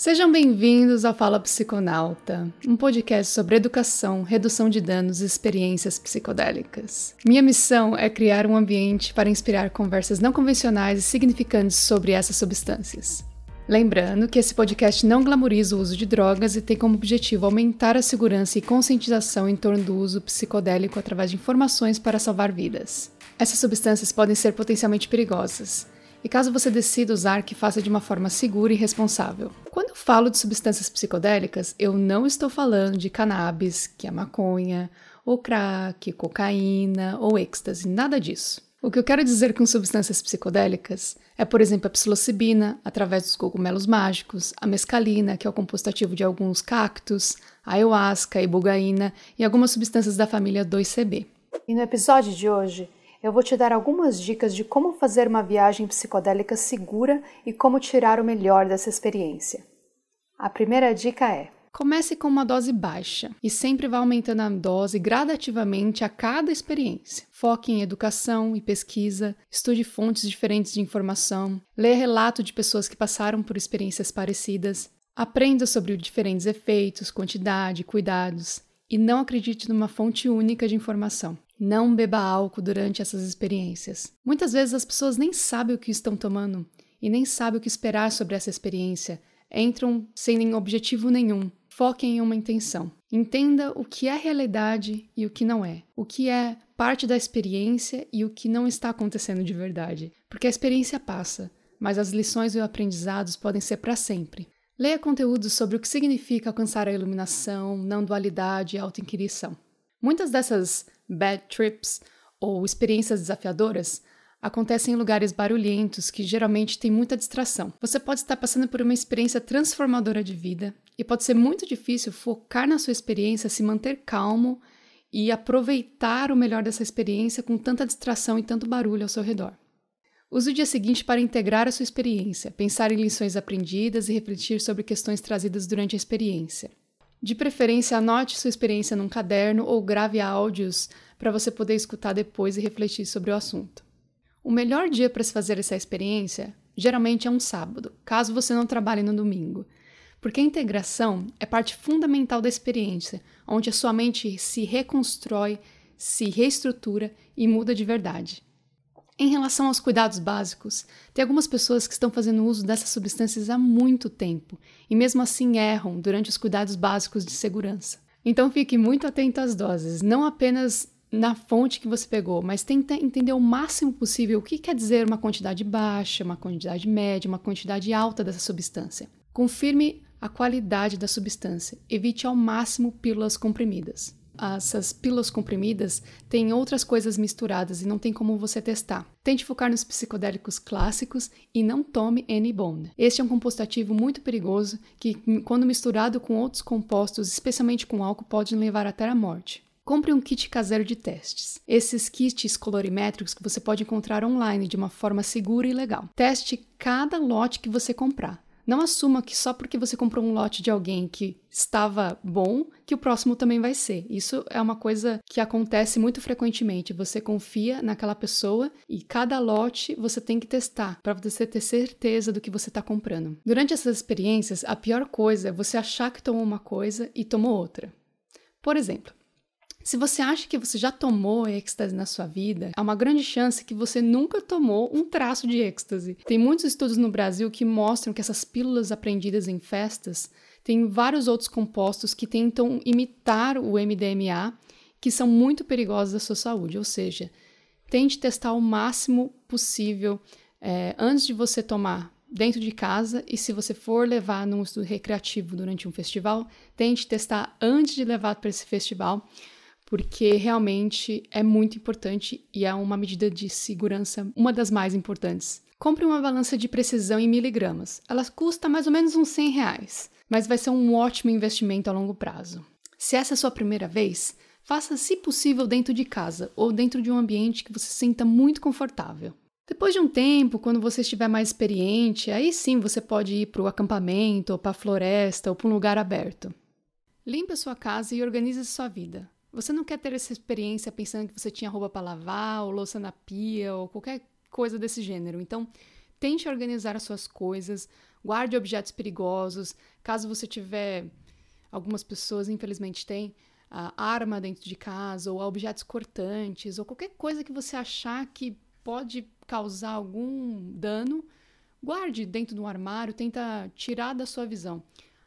Sejam bem-vindos ao Fala Psiconauta, um podcast sobre educação, redução de danos e experiências psicodélicas. Minha missão é criar um ambiente para inspirar conversas não convencionais e significantes sobre essas substâncias. Lembrando que esse podcast não glamoriza o uso de drogas e tem como objetivo aumentar a segurança e conscientização em torno do uso psicodélico através de informações para salvar vidas. Essas substâncias podem ser potencialmente perigosas e caso você decida usar, que faça de uma forma segura e responsável. Quando eu falo de substâncias psicodélicas, eu não estou falando de cannabis, que é maconha, ou crack, cocaína ou êxtase, nada disso. O que eu quero dizer com substâncias psicodélicas é, por exemplo, a psilocibina, através dos cogumelos mágicos, a mescalina, que é o composto ativo de alguns cactos, a ayahuasca, a ibogaína e algumas substâncias da família 2CB. E no episódio de hoje, eu vou te dar algumas dicas de como fazer uma viagem psicodélica segura e como tirar o melhor dessa experiência. A primeira dica é: Comece com uma dose baixa e sempre vá aumentando a dose gradativamente a cada experiência. Foque em educação e pesquisa, estude fontes diferentes de informação, leia relato de pessoas que passaram por experiências parecidas, aprenda sobre diferentes efeitos, quantidade, cuidados e não acredite numa fonte única de informação. Não beba álcool durante essas experiências. Muitas vezes as pessoas nem sabem o que estão tomando e nem sabem o que esperar sobre essa experiência. Entram sem nenhum objetivo nenhum. Foquem em uma intenção. Entenda o que é realidade e o que não é. O que é parte da experiência e o que não está acontecendo de verdade. Porque a experiência passa, mas as lições e aprendizados podem ser para sempre. Leia conteúdos sobre o que significa alcançar a iluminação, não dualidade e auto-inquirição. Muitas dessas bad trips ou experiências desafiadoras acontecem em lugares barulhentos que geralmente têm muita distração. Você pode estar passando por uma experiência transformadora de vida e pode ser muito difícil focar na sua experiência, se manter calmo e aproveitar o melhor dessa experiência com tanta distração e tanto barulho ao seu redor. Use o dia seguinte para integrar a sua experiência, pensar em lições aprendidas e refletir sobre questões trazidas durante a experiência. De preferência, anote sua experiência num caderno ou grave áudios para você poder escutar depois e refletir sobre o assunto. O melhor dia para se fazer essa experiência geralmente é um sábado, caso você não trabalhe no domingo, porque a integração é parte fundamental da experiência, onde a sua mente se reconstrói, se reestrutura e muda de verdade. Em relação aos cuidados básicos, tem algumas pessoas que estão fazendo uso dessas substâncias há muito tempo e mesmo assim erram durante os cuidados básicos de segurança. Então fique muito atento às doses, não apenas na fonte que você pegou, mas tente entender o máximo possível o que quer dizer uma quantidade baixa, uma quantidade média, uma quantidade alta dessa substância. Confirme a qualidade da substância. Evite ao máximo pílulas comprimidas essas pílulas comprimidas têm outras coisas misturadas e não tem como você testar. Tente focar nos psicodélicos clássicos e não tome N-Bond. Este é um composto ativo muito perigoso que, quando misturado com outros compostos, especialmente com álcool, pode levar até a morte. Compre um kit caseiro de testes. Esses kits colorimétricos que você pode encontrar online de uma forma segura e legal. Teste cada lote que você comprar. Não assuma que só porque você comprou um lote de alguém que estava bom, que o próximo também vai ser. Isso é uma coisa que acontece muito frequentemente. Você confia naquela pessoa e cada lote você tem que testar para você ter certeza do que você está comprando. Durante essas experiências, a pior coisa é você achar que tomou uma coisa e tomou outra. Por exemplo, se você acha que você já tomou êxtase na sua vida, há uma grande chance que você nunca tomou um traço de êxtase. Tem muitos estudos no Brasil que mostram que essas pílulas aprendidas em festas têm vários outros compostos que tentam imitar o MDMA, que são muito perigosos à sua saúde. Ou seja, tente testar o máximo possível é, antes de você tomar dentro de casa e se você for levar num estudo recreativo durante um festival, tente testar antes de levar para esse festival porque realmente é muito importante e é uma medida de segurança, uma das mais importantes. Compre uma balança de precisão em miligramas. Ela custa mais ou menos uns 100 reais, mas vai ser um ótimo investimento a longo prazo. Se essa é a sua primeira vez, faça, se possível, dentro de casa ou dentro de um ambiente que você sinta muito confortável. Depois de um tempo, quando você estiver mais experiente, aí sim você pode ir para o acampamento, ou para a floresta, ou para um lugar aberto. Limpe a sua casa e organize sua vida. Você não quer ter essa experiência pensando que você tinha roupa para lavar, ou louça na pia, ou qualquer coisa desse gênero. Então, tente organizar as suas coisas, Guarde objetos perigosos. Caso você tiver, algumas pessoas infelizmente têm, uh, arma dentro de casa, ou objetos cortantes, ou qualquer coisa que você achar que pode causar algum dano, guarde dentro do armário, tenta tirar da sua visão.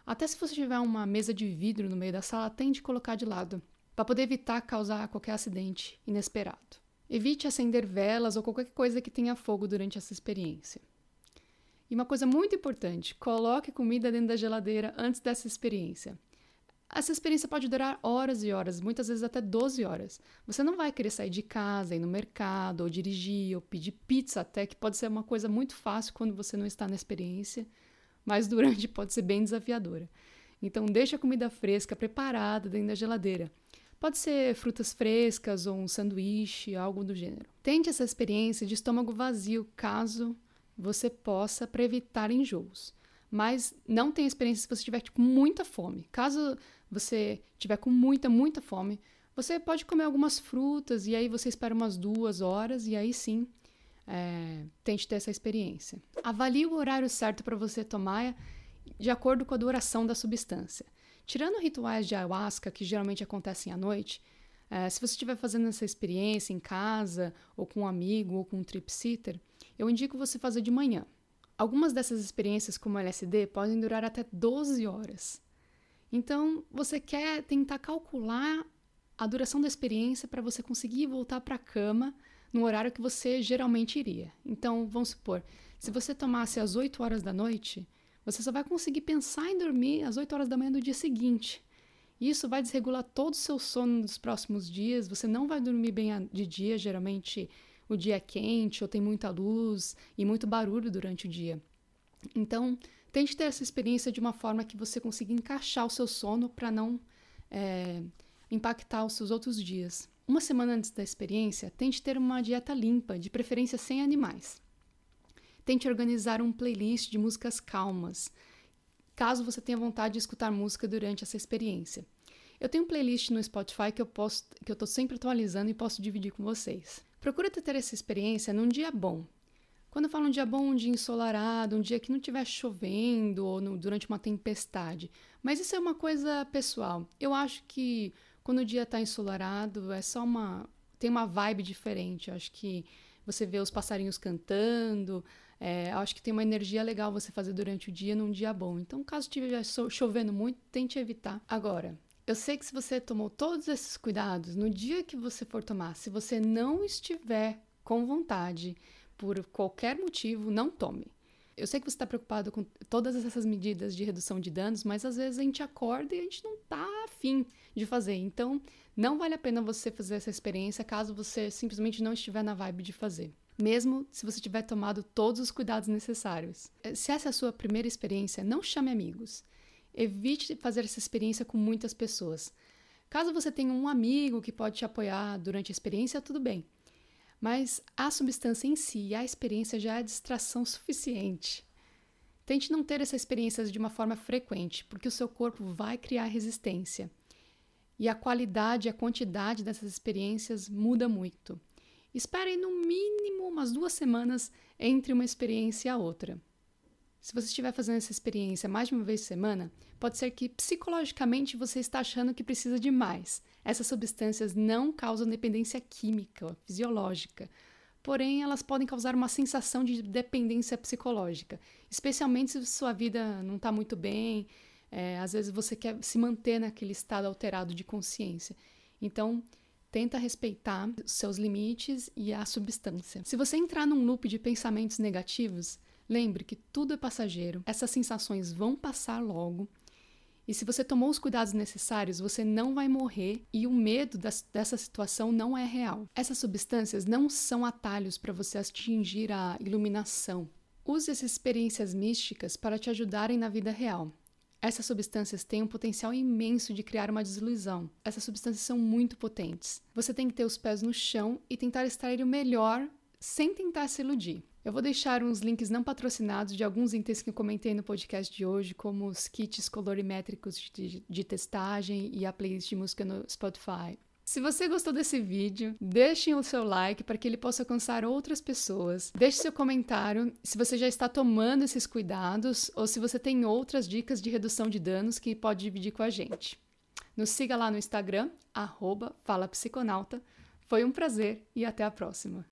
Até se você tiver uma mesa de vidro no meio da sala, tente colocar de lado, para poder evitar causar qualquer acidente inesperado. Evite acender velas ou qualquer coisa que tenha fogo durante essa experiência. E uma coisa muito importante: coloque comida dentro da geladeira antes dessa experiência. Essa experiência pode durar horas e horas, muitas vezes até 12 horas. Você não vai querer sair de casa, ir no mercado, ou dirigir, ou pedir pizza até, que pode ser uma coisa muito fácil quando você não está na experiência, mas durante pode ser bem desafiadora. Então deixe a comida fresca preparada dentro da geladeira. Pode ser frutas frescas ou um sanduíche, algo do gênero. Tente essa experiência de estômago vazio, caso você possa, para evitar enjoos mas não tem experiência se você estiver com tipo, muita fome. Caso você tiver com muita, muita fome, você pode comer algumas frutas e aí você espera umas duas horas e aí sim é, tente ter essa experiência. Avalie o horário certo para você tomar de acordo com a duração da substância. Tirando rituais de ayahuasca que geralmente acontecem à noite, é, se você estiver fazendo essa experiência em casa, ou com um amigo, ou com um tripsitter, eu indico você fazer de manhã. Algumas dessas experiências, como LSD, podem durar até 12 horas. Então, você quer tentar calcular a duração da experiência para você conseguir voltar para a cama no horário que você geralmente iria. Então, vamos supor, se você tomasse às 8 horas da noite, você só vai conseguir pensar em dormir às 8 horas da manhã do dia seguinte. Isso vai desregular todo o seu sono nos próximos dias, você não vai dormir bem de dia, geralmente o dia é quente ou tem muita luz e muito barulho durante o dia. Então, tente ter essa experiência de uma forma que você consiga encaixar o seu sono para não é, impactar os seus outros dias. Uma semana antes da experiência, tente ter uma dieta limpa, de preferência sem animais. Tente organizar um playlist de músicas calmas, caso você tenha vontade de escutar música durante essa experiência. Eu tenho um playlist no Spotify que eu posso, que eu estou sempre atualizando e posso dividir com vocês. Procura ter essa experiência num dia bom. Quando eu falo um dia bom, um dia ensolarado, um dia que não estiver chovendo ou no, durante uma tempestade. Mas isso é uma coisa pessoal. Eu acho que quando o dia está ensolarado, é só uma. tem uma vibe diferente. Eu acho que você vê os passarinhos cantando. É, acho que tem uma energia legal você fazer durante o dia num dia bom. Então, caso estiver chovendo muito, tente evitar. Agora, eu sei que se você tomou todos esses cuidados, no dia que você for tomar, se você não estiver com vontade, por qualquer motivo, não tome. Eu sei que você está preocupado com todas essas medidas de redução de danos, mas às vezes a gente acorda e a gente não está afim de fazer. Então, não vale a pena você fazer essa experiência caso você simplesmente não estiver na vibe de fazer. Mesmo se você tiver tomado todos os cuidados necessários. Se essa é a sua primeira experiência, não chame amigos. Evite fazer essa experiência com muitas pessoas. Caso você tenha um amigo que pode te apoiar durante a experiência, tudo bem. Mas a substância em si e a experiência já é distração suficiente. Tente não ter essa experiência de uma forma frequente, porque o seu corpo vai criar resistência. E a qualidade e a quantidade dessas experiências muda muito. Espere no mínimo umas duas semanas entre uma experiência e a outra. Se você estiver fazendo essa experiência mais de uma vez por semana, pode ser que psicologicamente você está achando que precisa de mais. Essas substâncias não causam dependência química fisiológica, porém elas podem causar uma sensação de dependência psicológica, especialmente se sua vida não está muito bem, é, às vezes você quer se manter naquele estado alterado de consciência. Então, tenta respeitar seus limites e a substância. Se você entrar num loop de pensamentos negativos, Lembre que tudo é passageiro, essas sensações vão passar logo. E se você tomou os cuidados necessários, você não vai morrer e o medo dessa situação não é real. Essas substâncias não são atalhos para você atingir a iluminação. Use essas experiências místicas para te ajudarem na vida real. Essas substâncias têm um potencial imenso de criar uma desilusão. Essas substâncias são muito potentes. Você tem que ter os pés no chão e tentar extrair o melhor sem tentar se iludir. Eu vou deixar uns links não patrocinados de alguns itens que eu comentei no podcast de hoje, como os kits colorimétricos de, de testagem e a playlist de música no Spotify. Se você gostou desse vídeo, deixe o seu like para que ele possa alcançar outras pessoas. Deixe seu comentário se você já está tomando esses cuidados ou se você tem outras dicas de redução de danos que pode dividir com a gente. Nos siga lá no Instagram, arroba Foi um prazer e até a próxima.